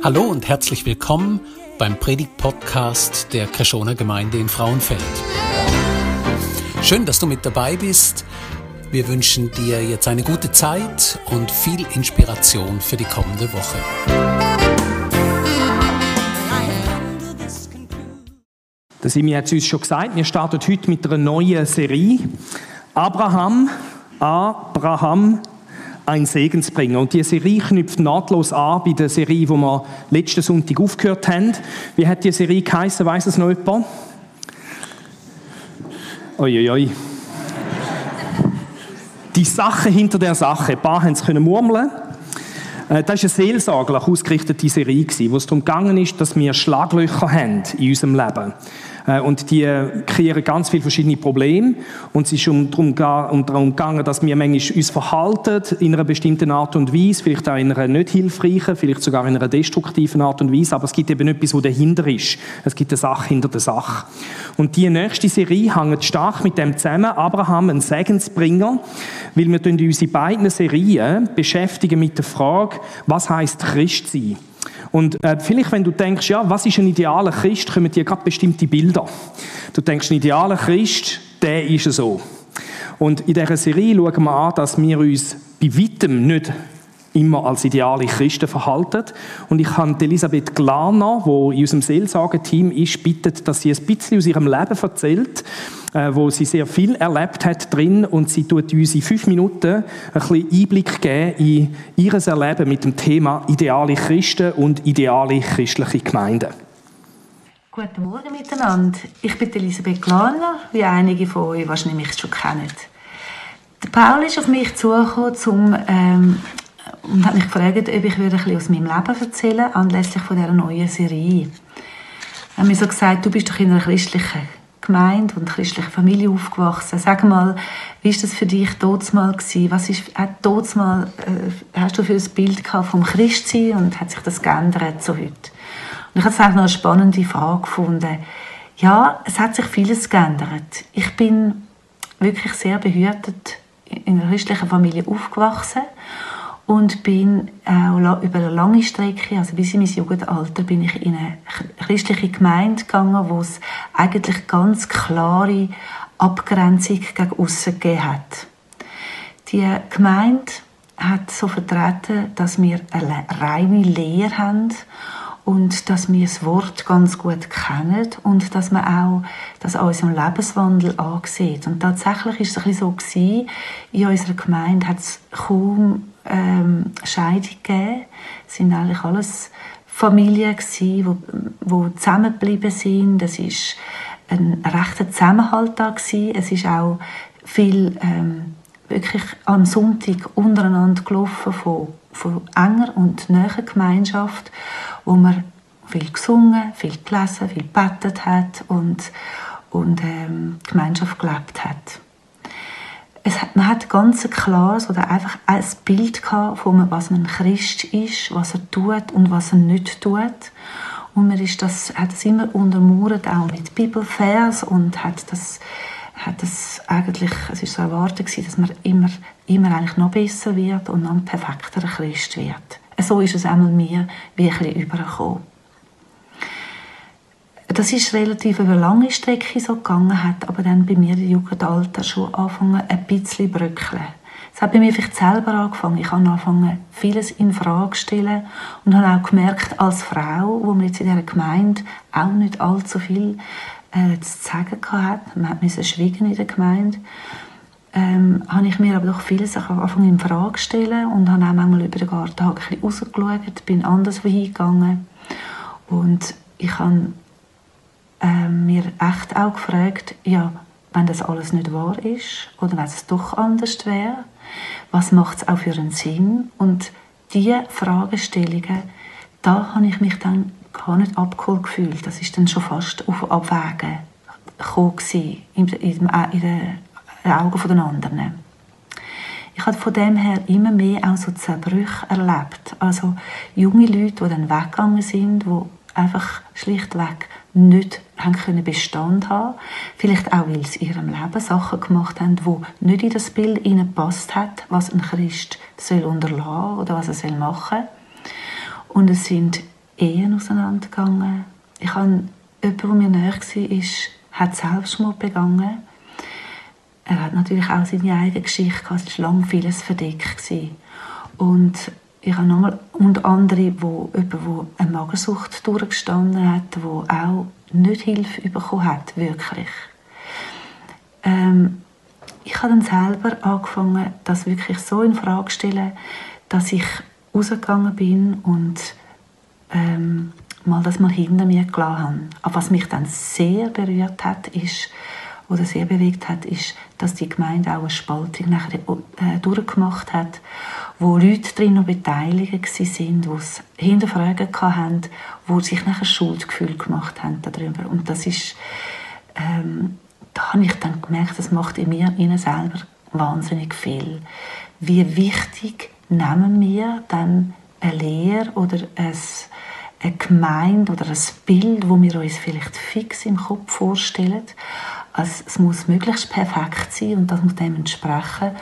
Hallo und herzlich willkommen beim Predigt-Podcast der Kreschoner Gemeinde in Frauenfeld. Schön, dass du mit dabei bist. Wir wünschen dir jetzt eine gute Zeit und viel Inspiration für die kommende Woche. Der Simi hat es uns schon gesagt, wir starten heute mit einer neuen Serie. Abraham, Abraham, ein Segensbringer. Und diese Serie knüpft nahtlos an bei der Serie, die wir letzten Sonntag aufgehört haben. Wie hat die Serie geheißen? Weiß es noch jemand? Uiuiui. Ui. Die Sache hinter der Sache. Ein paar haben es murmeln äh, das war eine seelsorglich ausgerichtete Serie, wo es darum gegangen ist, dass wir Schlaglöcher haben in unserem Leben. Äh, und die kreieren ganz viele verschiedene Probleme. Und es ist um darum, um gegangen, dass wir manchmal uns verhalten in einer bestimmten Art und Weise, vielleicht auch in einer nicht hilfreichen, vielleicht sogar in einer destruktiven Art und Weise. Aber es gibt eben etwas, was dahinter ist. Es gibt eine Sache hinter der Sache. Und die nächste Serie hängt stark mit dem zusammen. Abraham, ein Segensbringer, weil wir unsere beiden Serien beschäftigen mit der Frage, was heißt Christ sein? Und äh, vielleicht, wenn du denkst, ja, was ist ein idealer Christ, kommen dir gerade bestimmte Bilder. Du denkst, ein idealer Christ, der ist so. Und in dieser Serie schauen wir an, dass wir uns bei weitem nicht immer als ideale Christen verhalten. Und ich habe Elisabeth Glaner, die in unserem Seelsorgeteam ist, bittet, dass sie ein bisschen aus ihrem Leben erzählt, äh, wo sie sehr viel erlebt hat drin und sie tut uns in fünf Minuten ein bisschen Einblick geben in ihr Erleben mit dem Thema ideale Christen und ideale christliche Gemeinden. Guten Morgen miteinander. Ich bin Elisabeth Glaner, wie einige von euch wahrscheinlich schon kennen. Der Paul ist auf mich zugekommen, um ähm, und hat mich gefragt, ob ich ein bisschen aus meinem Leben erzählen anlässlich von dieser neuen Serie. Er hat mir so gesagt, du bist doch in einer christlichen Gemeinde und christlichen Familie aufgewachsen. Sag mal, wie war das für dich mal gewesen? Was ist, mal, äh, hast du für ein Bild gehabt vom Christsein und hat sich das geändert so heute? Und ich habe es auch noch eine spannende Frage gefunden. Ja, es hat sich vieles geändert. Ich bin wirklich sehr behütet in einer christlichen Familie aufgewachsen und bin auch über eine lange Strecke, also bis in mein Jugendalter, bin ich in eine christliche Gemeinde gegangen, wo es eigentlich ganz klare Abgrenzung gegen aussen gegeben hat. Die Gemeinde hat so vertreten, dass wir eine reine Lehre haben und dass wir das Wort ganz gut kennen und dass man auch das an unserem Lebenswandel ansieht. Und tatsächlich ist es ein bisschen so in unserer Gemeinde hat es kaum ähm, Scheidung gegeben. Es sind eigentlich alles Familien die wo, wo zusammengeblieben sind. Es ist ein rechter Zusammenhalt da gewesen. Es ist auch viel ähm, wirklich am Sonntag untereinander gelaufen von, von enger und näher Gemeinschaft, wo man viel gesungen, viel gelesen, viel gebetet hat und, und ähm, Gemeinschaft gelebt hat es man hat ganz klar oder einfach ein Bild gehabt von was ein Christ ist, was er tut und was er nicht tut. Und man ist das, hat es immer untermauert, auch mit Bibelvers und hat das, hat das eigentlich, es ist so erwartet gewesen, dass man immer, immer eigentlich noch besser wird und noch ein perfekterer Christ wird. So ist es einmal mir bisschen übergekommen das ist relativ eine lange Strecke so gegangen, hat aber dann bei mir im Jugendalter schon angefangen, ein bisschen bröckeln. Es hat bei mir vielleicht selber angefangen. Ich habe angefangen, vieles in Frage zu stellen und habe auch gemerkt, als Frau, wo man jetzt in dieser Gemeinde auch nicht allzu viel äh, zu sagen hatte, man musste schweigen in der Gemeinde, ähm, habe ich mir aber doch vieles angefangen in Frage zu stellen und habe auch manchmal über den Garten ein bisschen rausgeschaut, bin anders hingegangen und ich habe ähm, mir echt auch gefragt, ja, wenn das alles nicht wahr ist oder wenn es doch anders wäre, was macht es auch für einen Sinn? Und diese Fragestellungen, da habe ich mich dann gar nicht abgeholt gefühlt. Das ist dann schon fast auf Abwägen gekommen in, in, in den Augen der anderen. Ich habe von dem her immer mehr auch so Zerbrüche erlebt. Also junge Leute, die dann weggegangen sind, die einfach schlichtweg nicht haben können Bestand haben Vielleicht auch, weil sie in ihrem Leben Sachen gemacht haben, die nicht in das Bild gepasst hat, was ein Christ soll unterlassen oder was er soll machen Und es sind Ehen auseinandergegangen. Ich habe jemand, der mir näher war, hat Selbstmord begangen. Er hat natürlich auch seine eigene Geschichte gehabt. Es war lange vieles verdeckt. Und ich habe nochmal, und andere, wo jemand, der eine Magersucht durchgestanden hat, der auch nicht Hilfe bekommen hat, wirklich. Ähm, ich habe dann selber angefangen, das wirklich so in Frage zu stellen, dass ich rausgegangen bin und ähm, mal das mal hinter mir gelassen habe. Aber was mich dann sehr berührt hat, ist, oder sehr bewegt hat, ist, dass die Gemeinde auch eine Spaltung nachher äh, durchgemacht hat, wo Leute drin beteiligt waren, die es hinterfragen hatten, wo sich nachher Schuldgefühl gemacht haben darüber. Und das ist, ähm, da habe ich dann gemerkt, das macht in mir ihnen selber wahnsinnig viel. Wie wichtig nehmen wir dann eine Lehre oder ein, eine Gemeinde oder ein Bild, wo wir uns vielleicht fix im Kopf vorstellen. Also es muss möglichst perfekt sein und das muss dem entsprechen.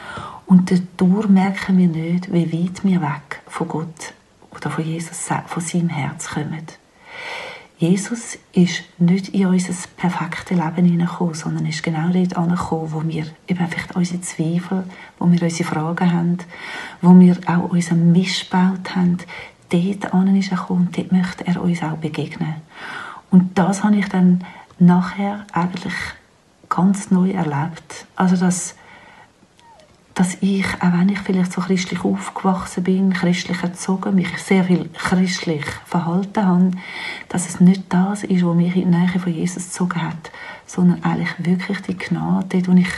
Und dadurch merken wir nicht, wie weit wir weg von Gott oder von Jesus, von seinem Herz kommen. Jesus ist nicht in unser perfektes Leben hineingekommen, sondern ist genau dort angekommen, wo wir eben vielleicht unsere Zweifel, wo wir unsere Fragen haben, wo wir auch unseren Missbaut haben. Dort ist er gekommen und dort möchte er uns auch begegnen. Und das habe ich dann nachher eigentlich ganz neu erlebt. Also dass dass ich, auch wenn ich vielleicht so christlich aufgewachsen bin, christlich erzogen, mich sehr viel christlich verhalten habe, dass es nicht das ist, was mich in die Nähe von Jesus gezogen hat, sondern eigentlich wirklich die Gnade, wo ich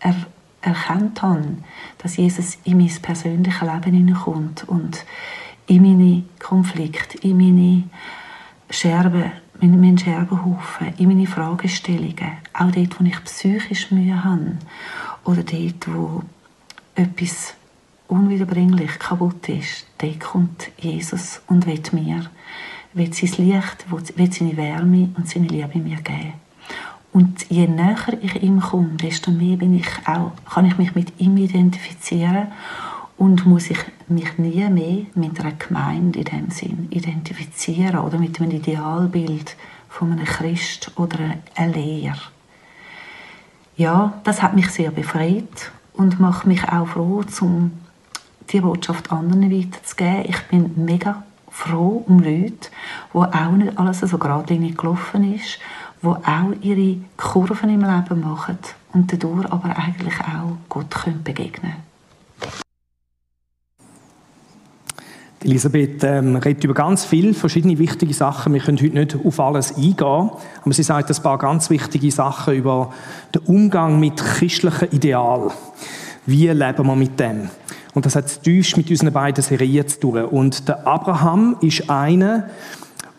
er, erkannt habe, dass Jesus in mein persönliches Leben hineinkommt und in meine Konflikte, in meine Scherben, in meinen Scherbenhaufen, in meine Fragestellungen, auch dort, wo ich psychisch Mühe habe oder dort, wo etwas unwiederbringlich kaputt ist, dort kommt Jesus und will mir, will sein Licht, will seine Wärme und seine Liebe mir geben. Und je näher ich ihm komme, desto mehr bin ich auch, kann ich mich mit ihm identifizieren und muss ich mich nie mehr mit einer Gemeinde in dem Sinn identifizieren oder mit einem Idealbild von einem Christ oder einer Lehrer. Ja, das hat mich sehr befreit und mache mich auch froh, um die Botschaft anderen weiterzugeben. Ich bin mega froh um Leute, wo auch nicht alles so geradlinig gelaufen ist, wo auch ihre Kurven im Leben machen und dadurch aber eigentlich auch Gott begegnen können. Elisabeth ähm, redet über ganz viele verschiedene wichtige Sachen. Wir können heute nicht auf alles eingehen, aber sie sagt ein paar ganz wichtige Sachen über den Umgang mit christlichen Ideal. Wie leben wir mit dem? Und das hat tief mit unseren beiden Serien zu tun. Und der Abraham ist einer,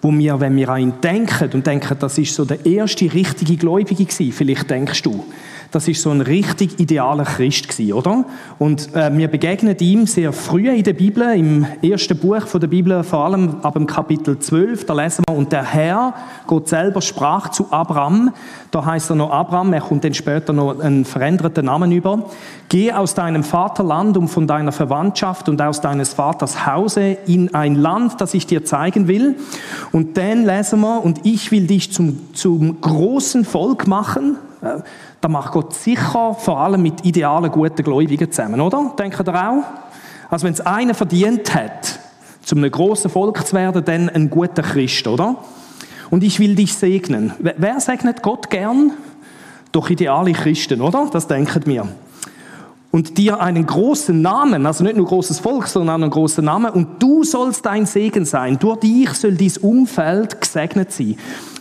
wo wir, wenn wir an ihn denken und denken, das ist so der erste richtige Gläubige gewesen, vielleicht denkst du, das ist so ein richtig idealer Christ gewesen, oder? Und äh, wir begegnen ihm sehr früh in der Bibel, im ersten Buch von der Bibel, vor allem ab dem Kapitel 12, da lesen wir, und der Herr, Gott selber, sprach zu Abraham, da heißt er noch Abraham, er kommt dann später noch einen veränderten Namen über, geh aus deinem Vaterland und von deiner Verwandtschaft und aus deines Vaters Hause in ein Land, das ich dir zeigen will. Und dann lesen wir, und ich will dich zum, zum großen Volk machen, da macht Gott sicher vor allem mit idealen, guten Gläubigen zusammen, oder? Denkt ihr auch? Also wenn es einer verdient hat, zum einem grossen Volk zu werden, dann ein guter Christ, oder? Und ich will dich segnen. Wer segnet Gott gern? Doch ideale Christen, oder? Das denken wir und dir einen großen Namen, also nicht nur großes Volk, sondern einen großen Namen, und du sollst dein Segen sein. Durch dich soll dein Umfeld gesegnet sein.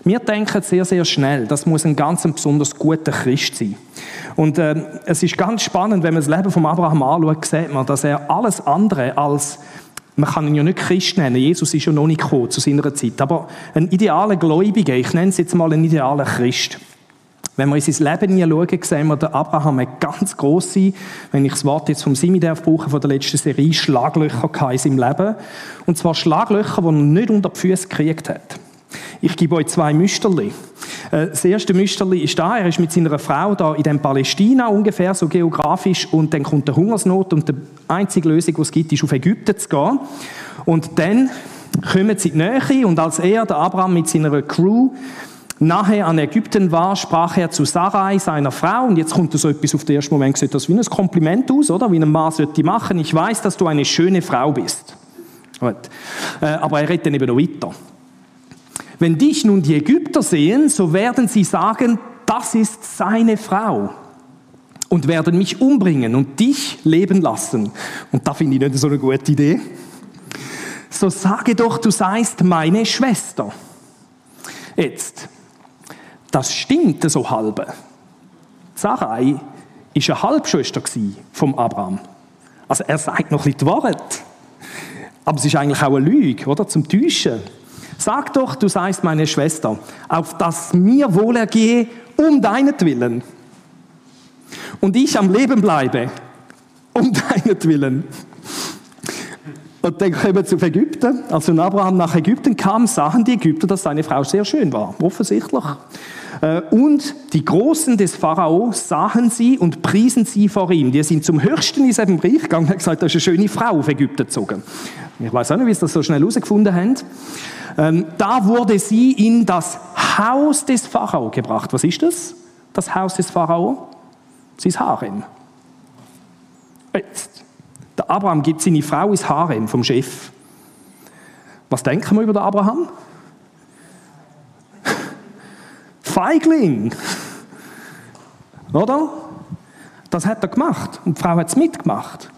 Wir denken sehr, sehr schnell, das muss ein ganz besonders guter Christ sein. Und äh, es ist ganz spannend, wenn man das Leben von Abraham anschaut, sieht man, dass er alles andere als man kann ihn ja nicht Christ nennen. Jesus ist ja noch nicht gekommen zu seiner Zeit. Aber ein idealer Gläubiger, ich nenne es jetzt mal ein idealer Christ, wenn wir in sein Leben hineinschauen, sehen wir, der Abraham hat ganz grosse, wenn ich das Wort jetzt vom Simi darf brauchen, von der letzten Serie, Schlaglöcher in seinem Leben. Und zwar Schlaglöcher, die er nicht unter die Füße gekriegt hat. Ich gebe euch zwei Müsterli. Äh, das erste Müsterli ist da, er ist mit seiner Frau da in dem Palästina ungefähr, so geografisch, und dann kommt der Hungersnot und die einzige Lösung, die es gibt, ist auf Ägypten zu gehen. Und dann kommen sie die Nähe und als er, der Abraham mit seiner Crew, nahe an Ägypten war, sprach er zu Sarai, seiner Frau, und jetzt kommt so etwas auf den ersten Moment, sieht das wie ein Kompliment aus, oder? Wie ein Mann sollte machen. Ich weiß, dass du eine schöne Frau bist. Gut. Äh, aber er redet dann eben noch weiter. Wenn dich nun die Ägypter sehen, so werden sie sagen, das ist seine Frau und werden mich umbringen und dich leben lassen. Und da finde ich nicht so eine gute Idee. So sage doch, du seist meine Schwester. Jetzt, das stimmt so halbe. Sarai war eine Halbschwester vom Abraham. Also er sagt noch nicht die Wahrheit. Aber es ist eigentlich auch eine Lüge, oder? Zum Täuschen. Sag doch, du seist meine Schwester, auf dass mir wohlergehe um deinetwillen. Und ich am Leben bleibe, um deinetwillen. Und dann kommen wir zu Ägypten. Als Abraham nach Ägypten kam, sahen die Ägypter, dass seine Frau sehr schön war. Offensichtlich. Äh, und die Großen des Pharao sahen sie und priesen sie vor ihm. Die sind zum Höchsten in diesem Brief gegangen und haben gesagt, da ist eine schöne Frau auf Ägypten gezogen. Ich weiß auch nicht, wie sie das so schnell herausgefunden haben. Ähm, da wurde sie in das Haus des Pharao gebracht. Was ist das? Das Haus des Pharao? Sein Harem. Jetzt. Der Abraham gibt seine Frau ins Harem vom Chef. Was denken wir über den Abraham? Feigling. Oder? Das hat er gemacht. Und die Frau hat es mitgemacht.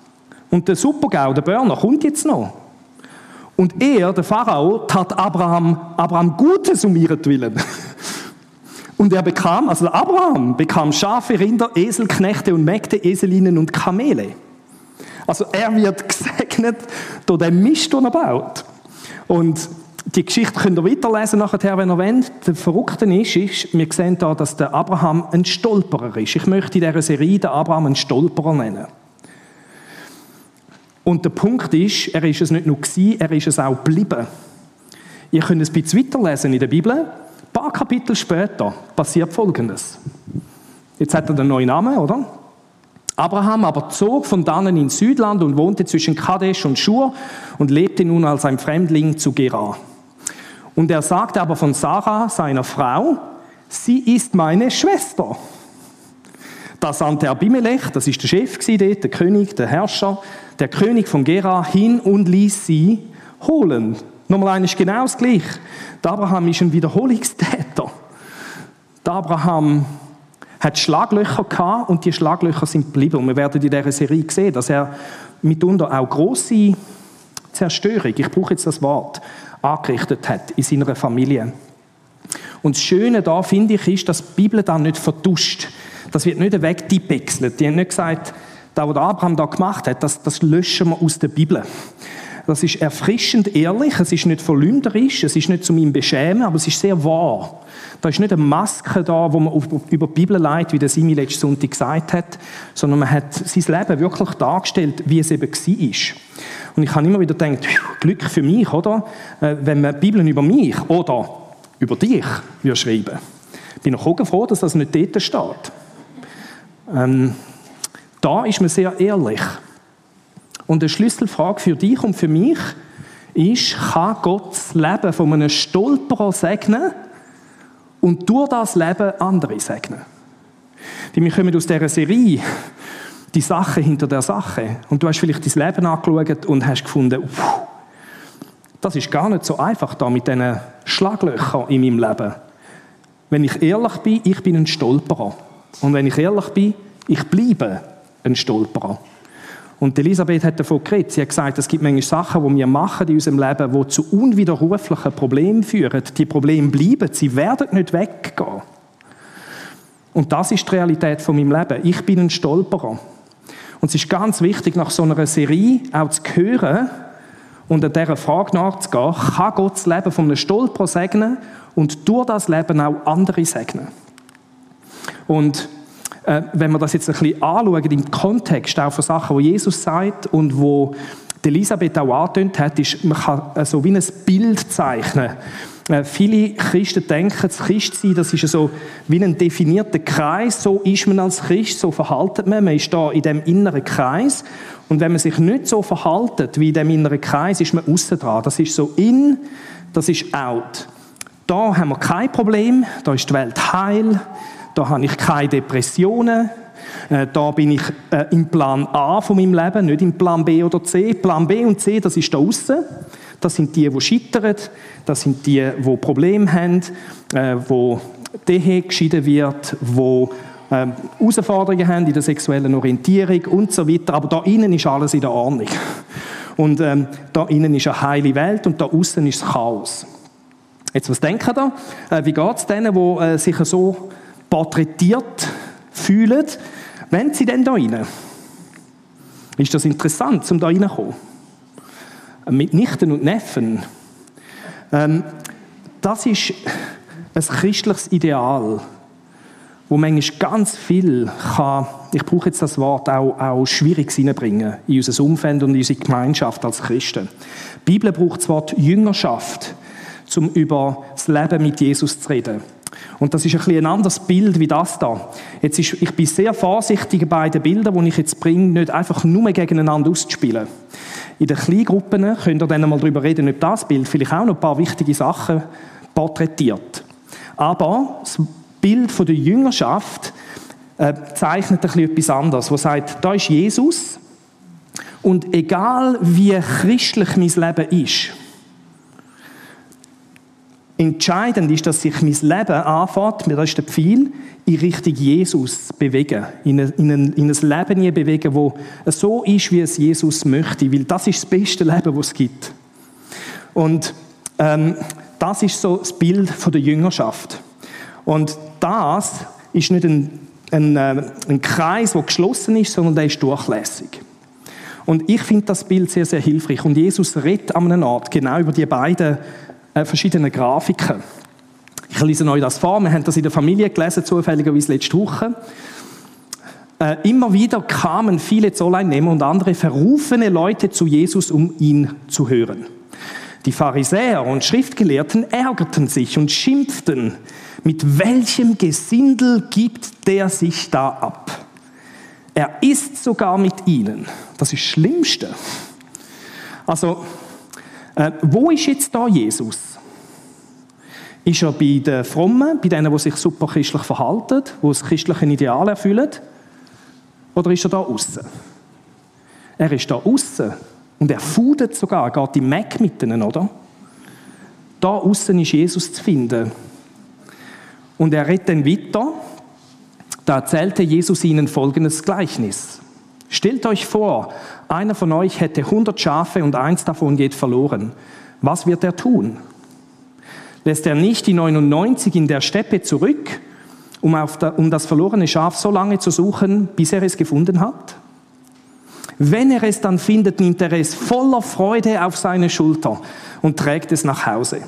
Und der Supergau, der Burner, kommt jetzt noch. Und er, der Pharao, tat Abraham, Abraham Gutes um ihretwillen. Und er bekam, also Abraham bekam Schafe, Rinder, Esel, Knechte und Mägde, Eselinnen und Kamele. Also er wird gesegnet durch den Mist, den er baut. Und die Geschichte könnt ihr weiterlesen nachher, wenn ihr wollt. Der Verrückte ist, ist, wir sehen da, dass der Abraham ein Stolperer ist. Ich möchte in dieser Serie den Abraham einen Stolperer nennen. Und der Punkt ist, er ist es nicht nur gewesen, er ist es auch geblieben. Ihr könnt ein bisschen weiterlesen in der Bibel. Ein paar Kapitel später passiert Folgendes. Jetzt hat er den neuen Namen, oder? Abraham aber zog von dannen ins Südland und wohnte zwischen Kadesh und Schur und lebte nun als ein Fremdling zu Gerar. Und er sagte aber von Sarah, seiner Frau, sie ist meine Schwester. Da sandte Abimelech, das ist der Chef dort, der König, der Herrscher, der König von Gera hin und ließ sie holen. Nochmal eines genau das Gleiche. Der Abraham ist ein Wiederholungstäter. Der Abraham hat Schlaglöcher gehabt und die Schlaglöcher sind geblieben. Und wir werden in dieser Serie sehen, dass er mitunter auch große Zerstörung, ich brauche jetzt das Wort, angerichtet hat in seiner Familie. Und das Schöne da finde ich ist, dass die Bibel dann nicht vertuscht. Das wird nicht weggepixelt. Die haben nicht gesagt, das, was Abraham da gemacht hat, das, das löschen wir aus der Bibel. Das ist erfrischend ehrlich, es ist nicht verleumderisch, es ist nicht zu meinem Beschämen, aber es ist sehr wahr. Da ist nicht eine Maske da, wo man über die Bibel leitet, wie der Simi letzten Sonntag gesagt hat, sondern man hat sein Leben wirklich dargestellt, wie es eben war. Und ich habe immer wieder gedacht, Glück für mich, oder? Äh, wenn man die Bibel über mich oder über dich würde schreiben bin ich auch froh, dass das nicht dort steht. Ähm, da ist man sehr ehrlich. Und eine Schlüsselfrage für dich und für mich ist, kann Gott das Leben von einem Stolperer segnen und durch das Leben andere segnen? Wir kommen aus dieser Serie, die Sache hinter der Sache. Und du hast vielleicht dein Leben angeschaut und hast gefunden, uff, das ist gar nicht so einfach da mit diesen Schlaglöchern in meinem Leben. Wenn ich ehrlich bin, ich bin ein Stolperer. Und wenn ich ehrlich bin, ich bleibe ein Stolperer. Und Elisabeth hat davon geredet. Sie hat gesagt, es gibt manchmal Sachen, die wir machen in unserem Leben, die zu unwiderruflichen Problemen führen. Die Probleme bleiben, sie werden nicht weggehen. Und das ist die Realität von meinem Leben. Ich bin ein Stolperer. Und es ist ganz wichtig, nach so einer Serie auch zu hören und an dieser Frage nachzugehen, kann Gott das Leben von einem Stolperer segnen und durch das Leben auch andere segnen. Und äh, wenn wir das jetzt ein bisschen anschauen, im Kontext auch von Sachen, die Jesus sagt und wo Elisabeth auch angetönt hat, ist, man kann so wie ein Bild zeichnen Äh, viele Christen denken, das Christsein, das ist so wie ein definierter Kreis. So ist man als Christ, so verhaltet man. Man ist da in dem inneren Kreis. Und wenn man sich nicht so verhaltet wie in dem inneren Kreis, ist man außen dran. Das ist so in, das ist out. Da haben wir kein Problem. Da ist die Welt heil. Da habe ich keine Depressionen. Äh, da bin ich äh, im Plan A von meinem Leben, nicht im Plan B oder C. Plan B und C, das ist da außen. Das sind die, die scheitern. Das sind die, die Probleme haben, äh, wo Ehe geschieden wird, wo ähm, Herausforderungen haben in der sexuellen Orientierung und so weiter. Aber da innen ist alles in der Ordnung. Und ähm, da innen ist eine heile Welt und da außen ist Chaos. Jetzt, was denken da? Wie geht es denen, die sich so porträtiert fühlen? Wenn sie denn da rein? Ist das interessant, um da reinzukommen? Mit Nichten und Neffen. Ähm, das ist ein christliches Ideal, wo manchmal ganz viel kann, ich brauche jetzt das Wort, auch, auch schwierig hineinbringen in unser Umfeld und in unsere Gemeinschaft als Christen. Die Bibel braucht das Wort Jüngerschaft, um über das Leben mit Jesus zu reden. Und das ist ein, ein anderes Bild wie das da. Jetzt ist, ich bin sehr vorsichtig bei den Bildern, die ich jetzt bringe, nicht einfach nur gegeneinander auszuspielen. In den Kleingruppen könnt ihr dann mal darüber reden, ob das Bild vielleicht auch noch ein paar wichtige Sachen porträtiert. Aber das Bild von der Jüngerschaft äh, zeichnet ein bisschen etwas anderes, wo sagt, da ist Jesus und egal wie christlich mein Leben ist, Entscheidend ist, dass sich mein Leben anfängt, das ist der Pfeil, in Richtung Jesus bewegen. In ein, in ein, in ein Leben bewegen, das so ist, wie es Jesus möchte. Weil das ist das beste Leben, das es gibt. Und ähm, das ist so das Bild von der Jüngerschaft. Und das ist nicht ein, ein, äh, ein Kreis, der geschlossen ist, sondern der ist durchlässig. Und ich finde das Bild sehr, sehr hilfreich. Und Jesus redet an einem Ort genau über die beiden äh, verschiedene Grafiken. Ich lese euch das vor. Wir haben das in der Familie gelesen, zufälligerweise letzte Woche. Äh, immer wieder kamen viele Zolleinnehmer und andere verrufene Leute zu Jesus, um ihn zu hören. Die Pharisäer und Schriftgelehrten ärgerten sich und schimpften, mit welchem Gesindel gibt der sich da ab? Er isst sogar mit ihnen. Das ist das Schlimmste. Also, äh, wo ist jetzt da Jesus? Ist er bei den Frommen, bei denen, die sich super christlich verhalten, die das christliche Ideal erfüllen? Oder ist er da außen? Er ist da außen und er fudet sogar, geht im Mac mit ihnen, oder? Da außen ist Jesus zu finden. Und er redet dann weiter. Da erzählte Jesus ihnen folgendes Gleichnis. Stellt euch vor, einer von euch hätte 100 Schafe und eins davon geht verloren. Was wird er tun? Lässt er nicht die 99 in der Steppe zurück, um, der, um das verlorene Schaf so lange zu suchen, bis er es gefunden hat? Wenn er es dann findet, nimmt er es voller Freude auf seine Schulter und trägt es nach Hause.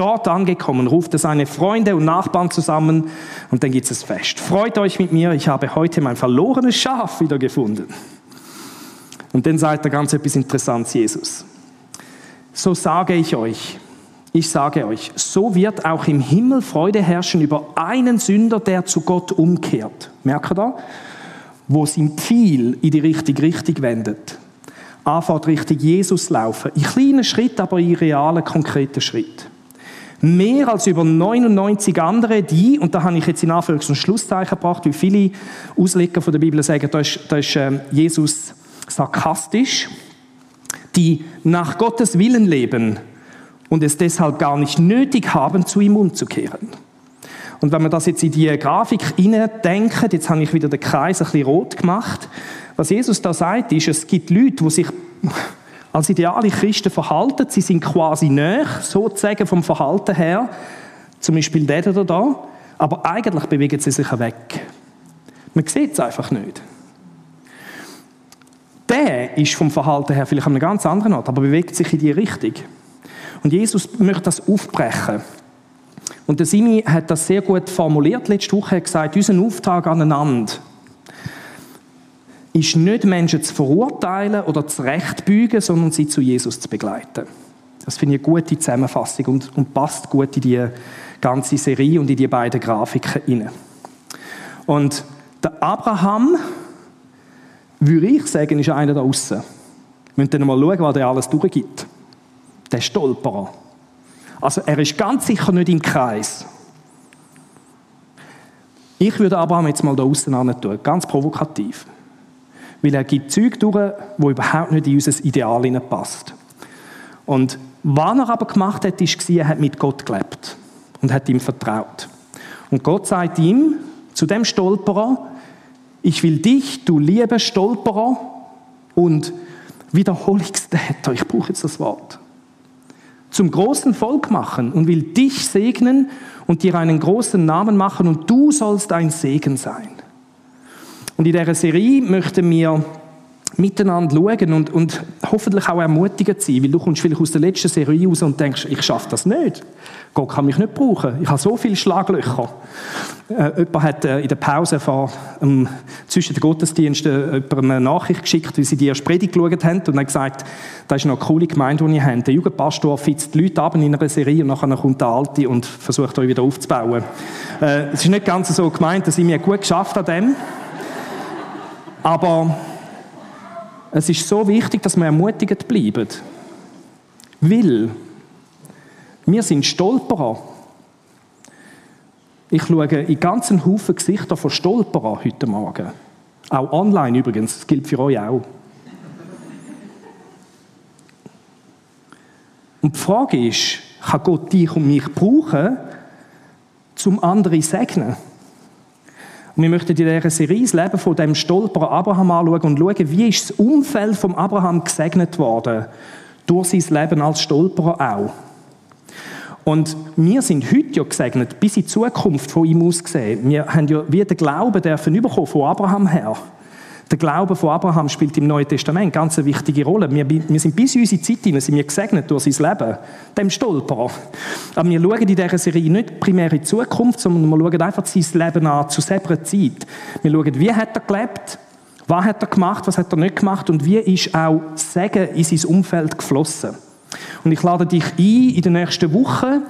Dort angekommen, ruft er seine Freunde und Nachbarn zusammen und dann gibt es Fest. Freut euch mit mir, ich habe heute mein verlorenes Schaf wieder gefunden. Und dann sagt er ganz etwas Interessantes, Jesus. So sage ich euch, ich sage euch, so wird auch im Himmel Freude herrschen über einen Sünder, der zu Gott umkehrt. Merkt ihr da? Wo sein Pfeil in die richtige Richtung wendet. Anfahrt richtig Jesus laufen. In kleinen Schritt, aber in realen, konkreten Schritt. Mehr als über 99 andere, die, und da habe ich jetzt in Anführungs- und Schlusszeichen gebracht, wie viele Ausleger von der Bibel sagen, da ist, da ist äh, Jesus sarkastisch, die nach Gottes Willen leben und es deshalb gar nicht nötig haben, zu ihm umzukehren. Und wenn wir das jetzt in die Grafik denken, jetzt habe ich wieder den Kreis ein bisschen rot gemacht, was Jesus da sagt, ist, es gibt Leute, die sich als ideale Christen verhalten, sie sind quasi näher, sozusagen vom Verhalten her, zum Beispiel der oder da, aber eigentlich bewegen sie sich weg. Man sieht es einfach nicht. Der ist vom Verhalten her vielleicht an einem ganz anderen Ort, aber bewegt sich in die Richtung. Und Jesus möchte das aufbrechen. Und der Simi hat das sehr gut formuliert letzte Woche. Er hat gesagt, unser Auftrag aneinander ist nicht Menschen zu verurteilen oder zu rechtbügen, sondern sie zu Jesus zu begleiten. Das finde ich eine gute Zusammenfassung und, und passt gut in die ganze Serie und in die beiden Grafiken hinein. Und der Abraham, würde ich sagen, ist einer da außen. Wir müssen dann mal schauen, was er alles durchgibt. Der Stolperer. Also er ist ganz sicher nicht im Kreis. Ich würde Abraham jetzt mal da außen tun, ganz provokativ. Weil er gibt Zeug durch, wo überhaupt nicht in unser Ideal passt. Und was er aber gemacht hat, ist, er hat mit Gott gelebt und hat ihm vertraut. Und Gott sagt ihm, zu dem Stolperer, ich will dich, du lieber Stolperer und Wiederholungstäter, ich brauche jetzt das Wort, zum großen Volk machen und will dich segnen und dir einen großen Namen machen und du sollst ein Segen sein. Und in dieser Serie möchten wir miteinander schauen und, und hoffentlich auch ermutigend sein, weil du kommst vielleicht aus der letzten Serie raus und denkst, ich schaffe das nicht. Gott kann mich nicht brauchen. Ich habe so viele Schlaglöcher. Äh, jemand hat äh, in der Pause vor, ähm, zwischen den Gottesdiensten äh, eine Nachricht geschickt, wie sie die erste Predigt geschaut haben und hat gesagt, das ist eine coole Gemeinde, die ihr habt. Der Jugendpastor fitzt die Leute ab in einer Serie und nachher kommt der Alte und versucht euch wieder aufzubauen. Äh, es ist nicht ganz so gemeint, dass ich mir gut geschafft an dem. Aber es ist so wichtig, dass wir ermutigend bleiben. Weil wir sind Stolperer. Ich schaue in ganzen Haufen Gesichter von Stolperer heute Morgen. Auch online übrigens, das gilt für euch auch. Und die Frage ist, kann Gott dich und mich brauchen, zum anderen segnen? Und wir möchten in dieser Serie das Leben von dem Stolperer Abraham anschauen und schauen, wie ist das Umfeld von Abraham gesegnet worden durch sein Leben als Stolperer auch. Und wir sind heute ja gesegnet, bis in die Zukunft von ihm aus gesehen. Wir haben ja wie den Glauben dürfen von Abraham her. Der Glaube von Abraham spielt im Neuen Testament ganz eine wichtige Rolle. Wir, wir sind bis in unsere Zeit hinein, sind wir gesegnet durch sein Leben, dem Stolperer. Aber wir schauen in dieser Serie nicht primär in die Zukunft, sondern wir schauen einfach sein Leben an, zu selber Zeit. Wir schauen, wie hat er gelebt, was hat er gemacht, was hat er nicht gemacht und wie ist auch Segen in sein Umfeld geflossen. Und ich lade dich ein, in den nächsten Wochen,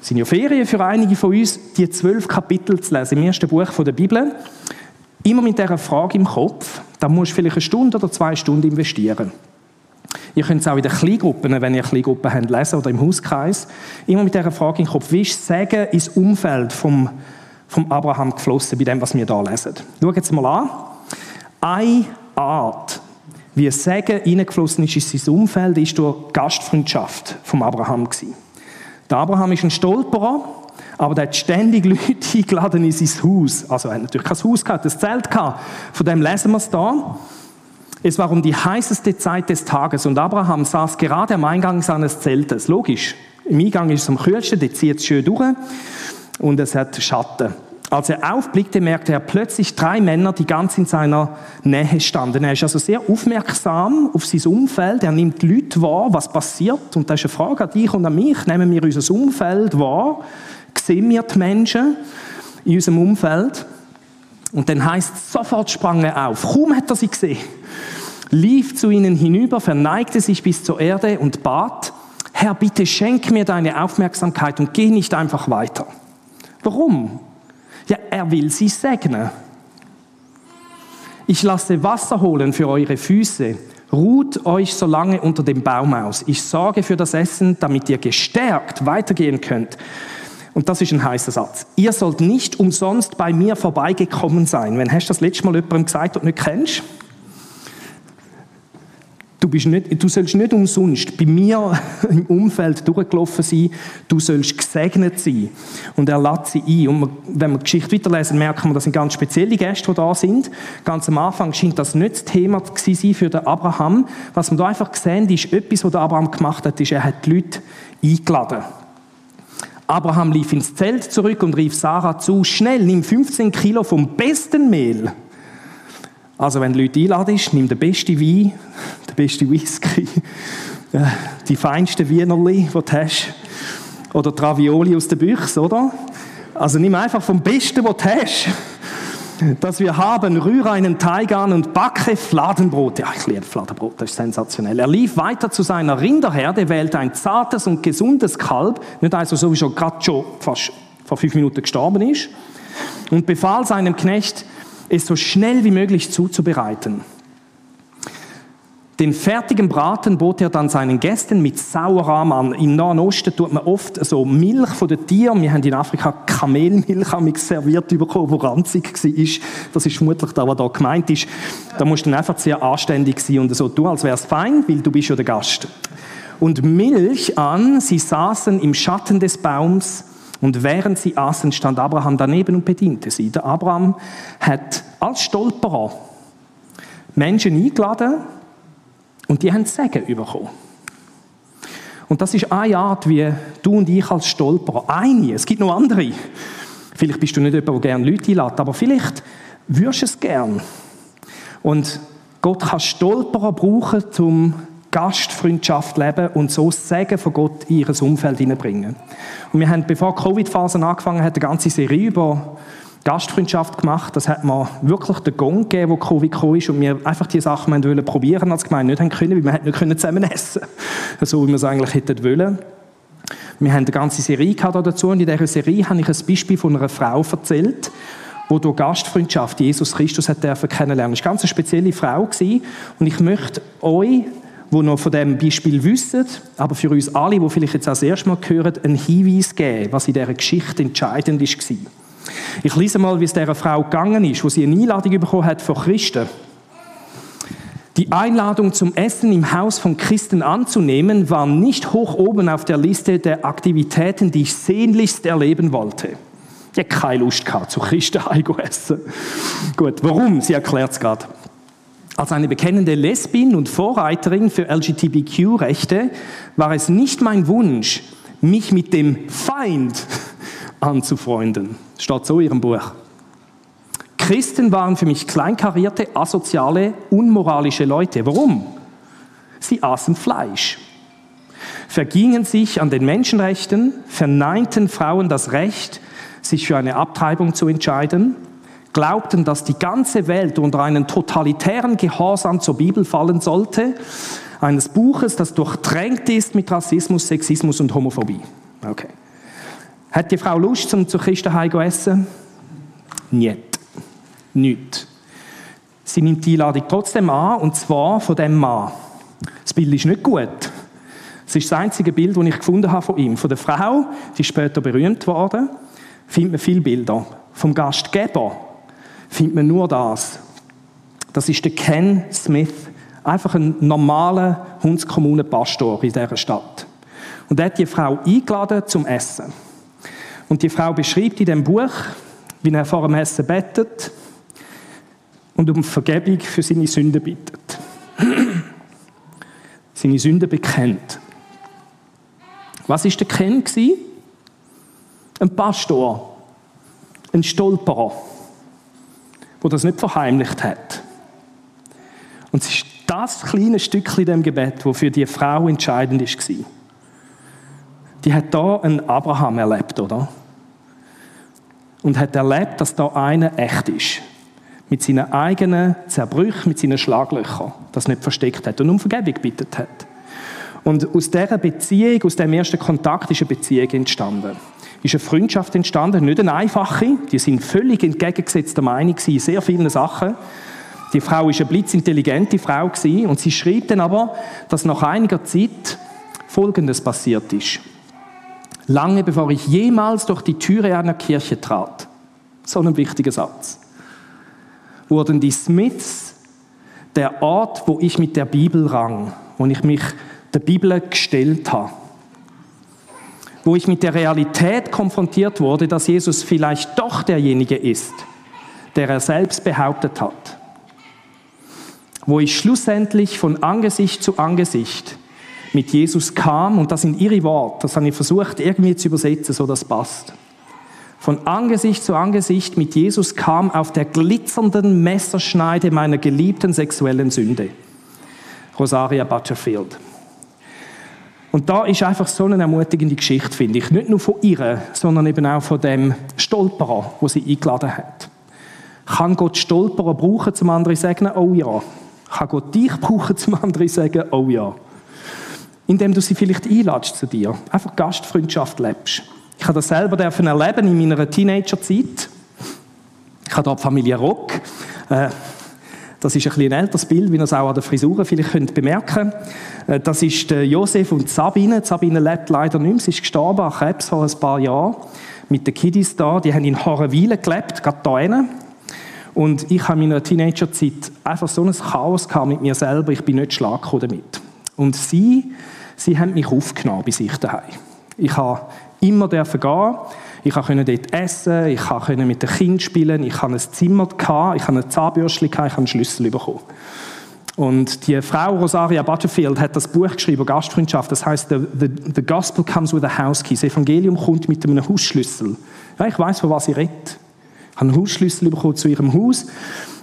sind ja Ferien für einige von uns, die zwölf Kapitel zu lesen im ersten Buch der Bibel. Immer mit dieser Frage im Kopf, da musst du vielleicht eine Stunde oder zwei Stunden investieren. Ihr könnt es auch in den Kleingruppen, wenn ihr Kleingruppen habt, lesen oder im Hauskreis. Immer mit dieser Frage im Kopf, wie ist Segen ins Umfeld vom, vom Abraham geflossen, bei dem, was wir hier lesen. Schaut jetzt mal an. Eine Art, wie Segen hineingeflossen ist in sein Umfeld, ist durch Gastfreundschaft vom Abraham gewesen. Der Abraham ist ein Stolperer, aber der hat ständig Leute eingeladen in sein Haus. Also er hat natürlich kein Haus gehabt, ein Zelt gehabt. Von dem lesen wir es da. Es war um die heißeste Zeit des Tages und Abraham saß gerade am Eingang seines Zeltes. Logisch. Im Eingang ist es am kühlsten, der zieht es schön durch und es hat Schatten. Als er aufblickte, merkte er plötzlich drei Männer, die ganz in seiner Nähe standen. Er ist also sehr aufmerksam auf sein Umfeld. Er nimmt Leute wahr, was passiert. Und das ist eine Frage an dich und an mich. Nehmen wir unser Umfeld wahr? Sehen wir die Menschen in unserem Umfeld. Und dann heißt es, sofort sprang er auf. Kaum hat er sie gesehen. Lief zu ihnen hinüber, verneigte sich bis zur Erde und bat, Herr, bitte schenk mir deine Aufmerksamkeit und geh nicht einfach weiter. Warum? Ja, er will sie segnen. Ich lasse Wasser holen für eure Füße. Ruht euch so lange unter dem Baum aus. Ich sorge für das Essen, damit ihr gestärkt weitergehen könnt. Und das ist ein heißer Satz. Ihr sollt nicht umsonst bei mir vorbeigekommen sein. Wenn hast du das letzte Mal jemandem gesagt, du nicht kennst? Du, bist nicht, du sollst nicht umsonst bei mir im Umfeld durchgelaufen sein. Du sollst gesegnet sein. Und er lädt sie ein. Und wenn wir die Geschichte weiterlesen, merken wir, das sind ganz spezielle Gäste, die da sind. Ganz am Anfang scheint das nicht das Thema sein für den Abraham. Was wir da einfach sehen, ist etwas, was der Abraham gemacht hat, ist, er hat die Leute eingeladen. Abraham lief ins Zelt zurück und rief Sarah zu, schnell, nimm 15 Kilo vom besten Mehl. Also wenn du Leute einladest, nimm den besten Wein, den besten Whisky, äh, die feinsten Wienerli, die du hast, oder die Ravioli aus der Büchse, oder? Also nimm einfach vom Besten, was du hast. Dass wir haben, rühre einen Teig an und backe Fladenbrot. Ja, ich liebe Fladenbrot, das ist sensationell. Er lief weiter zu seiner Rinderherde, wählte ein zartes und gesundes Kalb, nicht also so wie schon gerade schon fast vor fünf Minuten gestorben ist, und befahl seinem Knecht, es so schnell wie möglich zuzubereiten. Den fertigen Braten bot er dann seinen Gästen mit Sauerrahm an. Im Nahen Osten tut man oft so Milch von den Tieren. Wir haben in Afrika Kamelmilch serviert bekommen, die ranzig war. Das ist vermutlich da, was da gemeint ist. Da musst du dann einfach sehr anständig sein und so tun, als wäre es fein, weil du bist ja der Gast. Und Milch an, sie saßen im Schatten des Baums und während sie aßen, stand Abraham daneben und bediente sie. Der Abraham hat als Stolperer Menschen eingeladen, und die haben Segen bekommen. Und das ist eine Art, wie du und ich als Stolperer, eine, es gibt noch andere. Vielleicht bist du nicht jemand, der gerne Leute einlädt, aber vielleicht würdest du es gern. Und Gott kann Stolperer brauchen, um Gastfreundschaft leben und so Segen von Gott in ihr Umfeld hineinbringen. Und wir haben, bevor die Covid-Phase angefangen hat, eine ganze Serie über Gastfreundschaft gemacht. Das hat mir wirklich den Gong gegeben, wo Covid gekommen ist und wir einfach die Sachen wollen probieren als Gemeinde nicht haben können, weil wir nicht zusammen essen so wie wir es eigentlich hätten wollen. Wir haben eine ganze Serie dazu und in dieser Serie habe ich ein Beispiel von einer Frau erzählt, wo durch Gastfreundschaft Jesus Christus hat dürfen kennenlernen. Das war eine ganz spezielle Frau und ich möchte euch die noch von diesem Beispiel wissen, aber für uns alle, die vielleicht jetzt auch das erste Mal hören, einen Hinweis geben, was in dieser Geschichte entscheidend war. Ich lese mal, wie es dieser Frau gegangen ist, wo sie eine Einladung bekommen hat von Christen. Die Einladung zum Essen im Haus von Christen anzunehmen, war nicht hoch oben auf der Liste der Aktivitäten, die ich sehnlichst erleben wollte. Ich hatte keine Lust zu Christen essen. Gut, warum? Sie erklärt es gerade. Als eine bekennende Lesbin und Vorreiterin für LGBTQ-Rechte war es nicht mein Wunsch, mich mit dem Feind anzufreunden. Steht so in ihrem Buch. Christen waren für mich kleinkarierte, asoziale, unmoralische Leute. Warum? Sie aßen Fleisch, vergingen sich an den Menschenrechten, verneinten Frauen das Recht, sich für eine Abtreibung zu entscheiden, glaubten, dass die ganze Welt unter einen totalitären Gehorsam zur Bibel fallen sollte, eines Buches, das durchtränkt ist mit Rassismus, Sexismus und Homophobie. Okay. Hat die Frau Lust, zum zu Christen zu essen? Nicht. Nicht. Sie nimmt die Einladung trotzdem an, und zwar von dem Mann. Das Bild ist nicht gut. Es ist das einzige Bild, das ich gefunden habe von ihm. Von der Frau, die ist später berühmt worden, findet man viele Bilder. Vom Gastgeber findet man nur das. Das ist der Ken Smith, einfach ein normaler Hundskommunenpastor in dieser Stadt. Und er hat die Frau eingeladen zum Essen. Und die Frau beschreibt in dem Buch, wie er vor dem Essen betet und um Vergebung für seine Sünden bittet. seine Sünden bekennt. Was ist der Ken Ein Pastor, ein Stolperer, der das nicht verheimlicht hat. Und es ist das kleine Stückchen in dem Gebet, wo für die Frau entscheidend war. Die hat da einen Abraham erlebt, oder? Und hat erlebt, dass da einer echt ist. Mit seinen eigenen Zerbrüchen, mit seinen Schlaglöchern, das nicht versteckt hat und um Vergebung bittet hat. Und aus dieser Beziehung, aus dem ersten Kontakt, ist eine Beziehung entstanden. Ist eine Freundschaft entstanden, nicht eine einfache. Die sind völlig entgegengesetzter Meinung in sehr vielen Sachen. Die Frau ist eine blitzintelligente Frau und sie schreibt dann aber, dass nach einiger Zeit Folgendes passiert ist lange bevor ich jemals durch die Türe einer Kirche trat. So ein wichtiger Satz. Wurden die Smiths der Ort, wo ich mit der Bibel rang, wo ich mich der Bibel gestellt habe. Wo ich mit der Realität konfrontiert wurde, dass Jesus vielleicht doch derjenige ist, der er selbst behauptet hat. Wo ich schlussendlich von Angesicht zu Angesicht mit Jesus kam, und das sind ihre Worte, das habe ich versucht irgendwie zu übersetzen, so dass passt. Von Angesicht zu Angesicht mit Jesus kam auf der glitzernden Messerschneide meiner geliebten sexuellen Sünde. Rosaria Butterfield. Und da ist einfach so eine ermutigende Geschichte, finde ich. Nicht nur von ihr, sondern eben auch von dem Stolperer, wo sie eingeladen hat. Kann Gott Stolperer brauchen, zum anderen sagen, oh ja. Kann Gott dich brauchen, zum anderen sagen, oh ja. Indem du sie vielleicht einladest zu dir. Einfach Gastfreundschaft lebst. Ich habe das selber erleben in meiner Teenagerzeit. Ich habe die Familie Rock. Äh, das ist ein, ein älteres Bild, wie ihr es auch an der Frisur vielleicht könnt bemerken könnt. Das ist Josef und Sabine. Sabine lebt leider nicht mehr. Sie ist gestorben an Krebs vor ein paar Jahren. Mit den Kiddies da. Die haben in Horreweilen gelebt, gerade da hinten. Und ich habe in meiner Teenagerzeit einfach so ein Chaos mit mir selber. Ich bin nicht schlag damit. Und sie, sie haben mich aufgenommen bei sich daheim. Ich habe immer dürfen gehen. Ich konnte dort essen, ich konnte mit den Kindern spielen, ich hatte ein Zimmer, ich hatte eine Zahnbürste, ich hatte einen Schlüssel bekommen. Und die Frau Rosaria Butterfield hat das Buch geschrieben, Gastfreundschaft, das heißt the, the, the Gospel comes with a house key. Das Evangelium kommt mit einem Hausschlüssel. Ja, ich weiß, von was sie redet. Ich habe einen Hausschlüssel bekommen zu ihrem Haus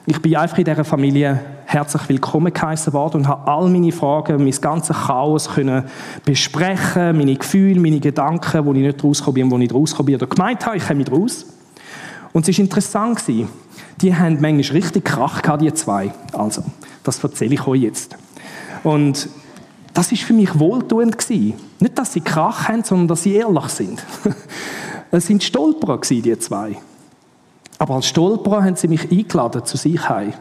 ich bin einfach in dieser Familie herzlich willkommen geheißen worden und habe all meine Fragen, mein ganzes Chaos können besprechen, meine Gefühle, meine Gedanken, wo ich nicht rausgekommen bin, wo ich rausgekommen bin oder gemeint habe, ich komme nicht raus. Und es war interessant. Die haben manchmal richtig Krach gehabt, die zwei. Also, das erzähle ich euch jetzt. Und das ist für mich wohltuend gewesen. Nicht, dass sie Krach haben, sondern dass sie ehrlich sind. es sind Stolperer gewesen, die zwei. Aber als Stolperer haben sie mich eingeladen zu sich heim.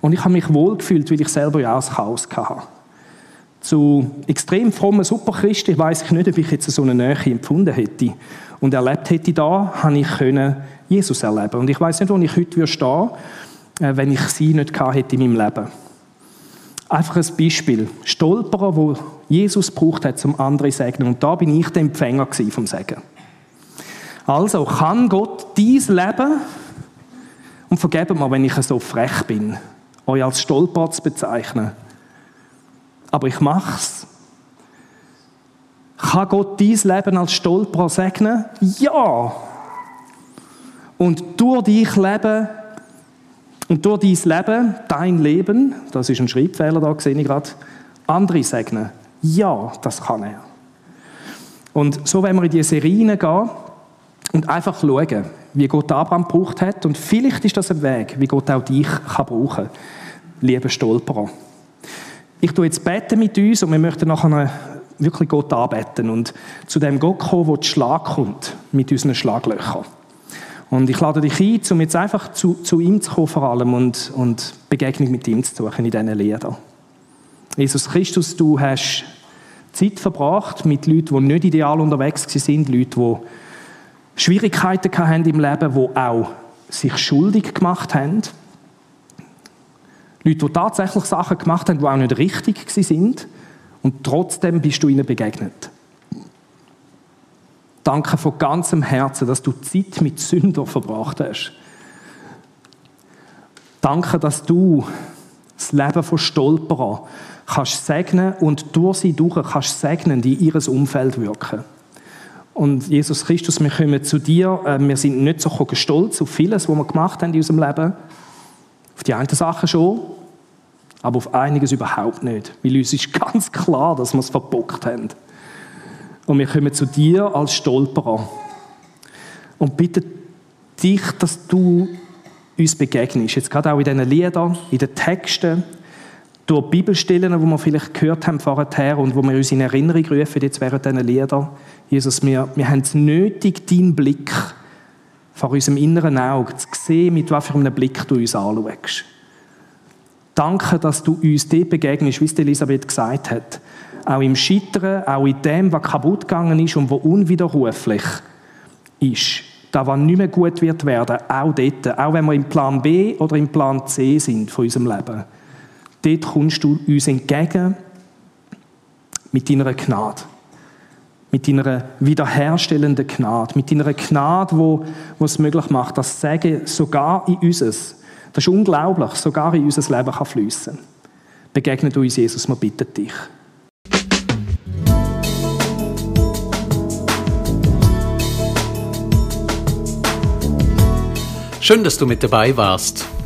Und ich habe mich wohlgefühlt, weil ich selber ja auch ein Chaos hatte. Zu extrem frommen Superchristen weiß ich nicht, ob ich jetzt so eine Nähe empfunden hätte. Und erlebt hätte da, habe ich können Jesus erleben. Und ich weiß nicht, wo ich heute würde stehen, äh, wenn ich sie nicht gehabt hätte in meinem Leben. Einfach ein Beispiel. Stolperer, wo Jesus braucht hat zum anderen segnen. Und da bin ich der Empfänger vom Segen. Also kann Gott dies Leben und vergebt mir, wenn ich so frech bin, euch als Stolper zu bezeichnen. Aber ich mach's. Kann Gott dein Leben als Stolper segnen? Ja! Und durch dich leben und durch dein Leben, dein Leben, das ist ein Schreibfehler da, sehe ich gerade, andere segnen. Ja, das kann er. Und so wenn wir in diese Serie gehen und einfach schauen, wie Gott Abraham gebraucht hat. Und vielleicht ist das ein Weg, wie Gott auch dich kann brauchen kann, liebe Stolperer. Ich tue jetzt beten mit uns und wir möchten nachher wirklich Gott anbeten und zu dem Gott kommen, wo der Schlag kommt mit unseren Schlaglöchern. Und ich lade dich ein, um jetzt einfach zu, zu ihm zu kommen vor allem und, und Begegnung mit ihm zu suchen in diesen Liedern. Jesus Christus, du hast Zeit verbracht mit Leuten, die nicht ideal unterwegs sind, Leuten, die Schwierigkeiten haben im Leben, die auch sich schuldig gemacht haben. Leute, die tatsächlich Sachen gemacht haben, die auch nicht richtig sind. Und trotzdem bist du ihnen begegnet. Danke von ganzem Herzen, dass du Zeit mit Sündern verbracht hast. Danke, dass du das Leben von Stolperern kannst segnen und durch sie durch kannst segnen, die in ihr Umfeld wirken. Und Jesus Christus, wir kommen zu dir. Äh, wir sind nicht so stolz auf vieles, was wir gemacht haben in unserem Leben. Auf die einen Sachen schon, aber auf einiges überhaupt nicht. Weil uns ist ganz klar, dass wir es verbockt haben. Und wir kommen zu dir als Stolperer. Und bitte dich, dass du uns begegnest. Jetzt gerade auch in diesen Liedern, in den Texten, durch Bibelstellen, die wir vielleicht gehört haben vorher und wo wir uns in Erinnerung rufen, jetzt während diesen Liedern. Jesus, wir, wir haben es nötig, deinen Blick vor unserem inneren Auge zu sehen, mit was für einem Blick du uns anschaust. Danke, dass du uns dort begegnest, wie es Elisabeth gesagt hat. Auch im Scheitern, auch in dem, was kaputt gegangen ist und was unwiderruflich ist. Da, was nicht mehr gut wird werden, auch dort. Auch wenn wir im Plan B oder im Plan C sind von unserem Leben. Dort kommst du uns entgegen mit deiner Gnade mit deiner wiederherstellenden Gnade, mit deiner Gnade, wo, wo es möglich macht, dass Segen sogar in unseres, das ist unglaublich, sogar in unser Leben kann fließen. Begegne du uns, Jesus, wir bitten dich. Schön, dass du mit dabei warst.